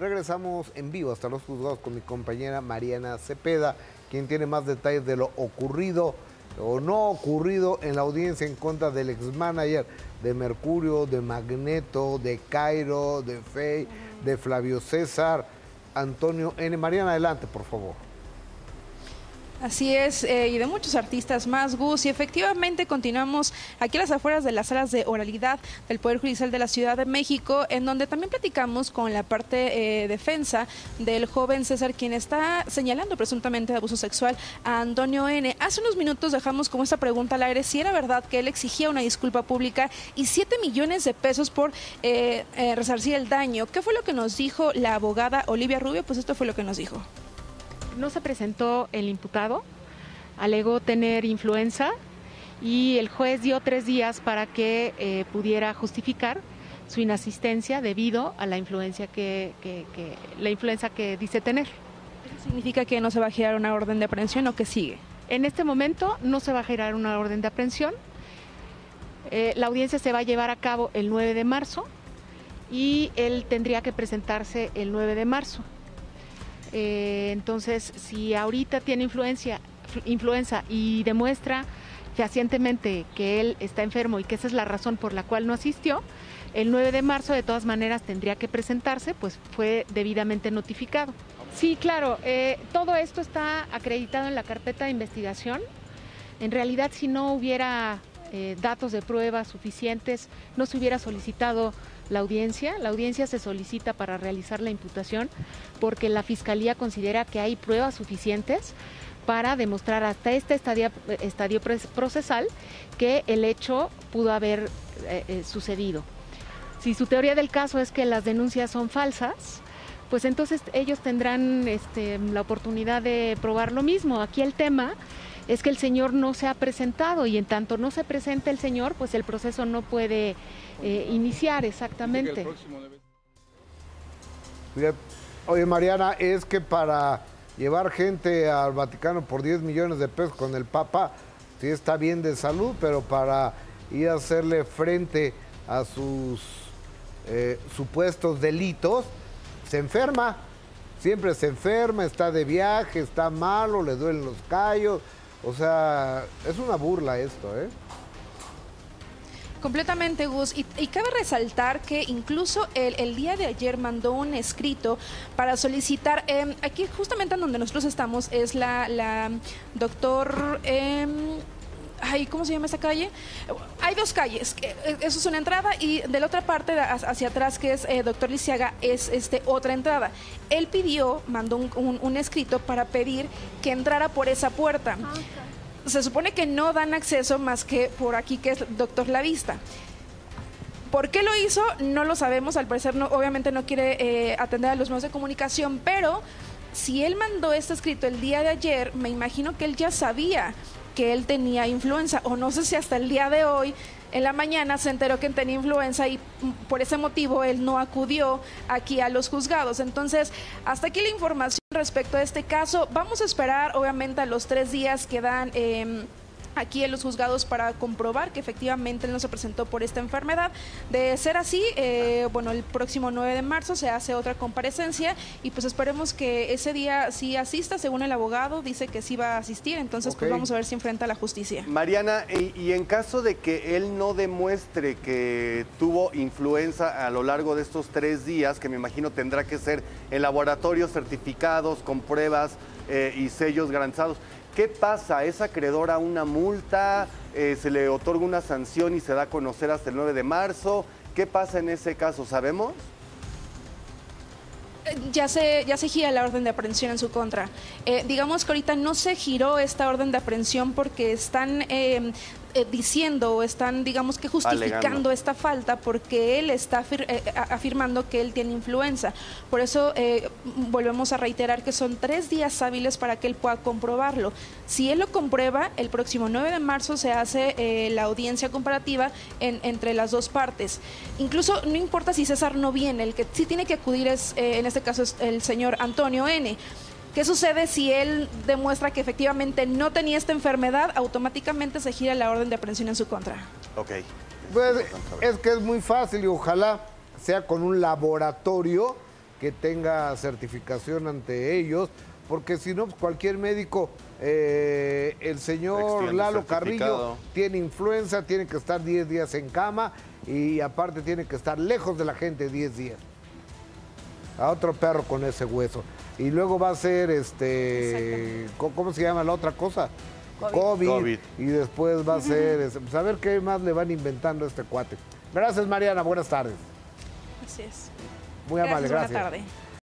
Regresamos en vivo hasta los juzgados con mi compañera Mariana Cepeda, quien tiene más detalles de lo ocurrido o no ocurrido en la audiencia en contra del ex-manager de Mercurio, de Magneto, de Cairo, de Fey, de Flavio César, Antonio N. Mariana, adelante, por favor. Así es, eh, y de muchos artistas más, Gus. Y efectivamente continuamos aquí a las afueras de las salas de oralidad del Poder Judicial de la Ciudad de México, en donde también platicamos con la parte eh, defensa del joven César, quien está señalando presuntamente de abuso sexual a Antonio N. Hace unos minutos dejamos como esta pregunta al aire si era verdad que él exigía una disculpa pública y 7 millones de pesos por eh, resarcir el daño. ¿Qué fue lo que nos dijo la abogada Olivia Rubio? Pues esto fue lo que nos dijo no se presentó el imputado, alegó tener influenza y el juez dio tres días para que eh, pudiera justificar su inasistencia debido a la influencia que, la influencia que dice tener. ¿Eso significa que no se va a girar una orden de aprehensión o que sigue? En este momento no se va a girar una orden de aprehensión. Eh, la audiencia se va a llevar a cabo el 9 de marzo y él tendría que presentarse el 9 de marzo. Eh, entonces, si ahorita tiene influencia, influenza y demuestra fehacientemente que él está enfermo y que esa es la razón por la cual no asistió, el 9 de marzo de todas maneras tendría que presentarse, pues fue debidamente notificado. Sí, claro, eh, todo esto está acreditado en la carpeta de investigación. En realidad, si no hubiera eh, datos de prueba suficientes, no se hubiera solicitado la audiencia. La audiencia se solicita para realizar la imputación porque la Fiscalía considera que hay pruebas suficientes para demostrar hasta este estadio, estadio procesal que el hecho pudo haber eh, eh, sucedido. Si su teoría del caso es que las denuncias son falsas, pues entonces ellos tendrán este, la oportunidad de probar lo mismo. Aquí el tema es que el señor no se ha presentado y en tanto no se presenta el señor, pues el proceso no puede eh, iniciar exactamente. Oye, Mariana, es que para llevar gente al Vaticano por 10 millones de pesos con el Papa, sí está bien de salud, pero para ir a hacerle frente a sus eh, supuestos delitos, se enferma. Siempre se enferma, está de viaje, está malo, le duelen los callos. O sea, es una burla esto, ¿eh? Completamente, Gus. Y, cabe resaltar que incluso el, día de ayer mandó un escrito para solicitar, em, aquí justamente en donde nosotros estamos, es la, la doctor... Em, ay, ¿cómo se llama esa calle? Hay dos calles, eh, eso es una entrada y de la otra parte hacia atrás que es eh, Doctor Lisiaga es este otra entrada. Él pidió, mandó un, escrito para pedir que entrara por esa puerta. Ah, se supone que no dan acceso más que por aquí, que es doctor La Vista. ¿Por qué lo hizo? No lo sabemos. Al parecer, no, obviamente no quiere eh, atender a los medios de comunicación, pero si él mandó este escrito el día de ayer, me imagino que él ya sabía que él tenía influenza, o no sé si hasta el día de hoy en la mañana se enteró que tenía influenza y por ese motivo él no acudió aquí a los juzgados. Entonces, hasta aquí la información respecto a este caso. Vamos a esperar, obviamente, a los tres días que dan... Eh, aquí en los juzgados para comprobar que efectivamente él no se presentó por esta enfermedad. De ser así, eh, bueno, el próximo 9 de marzo se hace otra comparecencia y pues esperemos que ese día sí asista, según el abogado, dice que sí va a asistir, entonces pues vamos a ver si enfrenta a la justicia. Mariana, y, en caso de que él no demuestre que tuvo influenza a lo largo de estos tres días, que me imagino tendrá que ser en laboratorios certificados, con pruebas eh, y sellos garantizados, ¿Qué pasa? ¿Es acreedora una multa? Eh, ¿Se le otorga una sanción y se da a conocer hasta el 9 de marzo? ¿Qué pasa en ese caso? ¿Sabemos? Eh, ya se, ya se gira la orden de aprehensión en su contra. Eh, digamos que ahorita no se giró esta orden de aprehensión porque están diciendo o están, digamos que justificando esta falta porque él está eh, afirmando que él tiene influenza. Por eso eh, volvemos a reiterar que son tres días hábiles para que él pueda comprobarlo. Si él lo comprueba, el próximo 9 de marzo se hace la audiencia comparativa entre las dos partes. Incluso no importa si César no viene, el que sí tiene que acudir es, en este caso, es el señor Antonio N. ¿Qué sucede si él demuestra que efectivamente no tenía esta enfermedad? Automáticamente se gira la orden de aprehensión en su contra. Ok. Pues es que es muy fácil y ojalá sea con un laboratorio que tenga certificación ante ellos, porque si no, pues, cualquier médico, eh, el señor Extiende Lalo. Carrillo tiene influenza, tiene que estar 10 días en cama y aparte tiene que estar lejos de la gente 10 días. A otro perro con ese hueso. Y luego va a ser este. ¿Cómo se llama la otra cosa? COVID. COVID. Y después va a ser. este, pues a ver qué más le van inventando a este cuate. Gracias, Mariana. Buenas tardes. Así es. Muy amable, Gracias, gracias. buena tarde.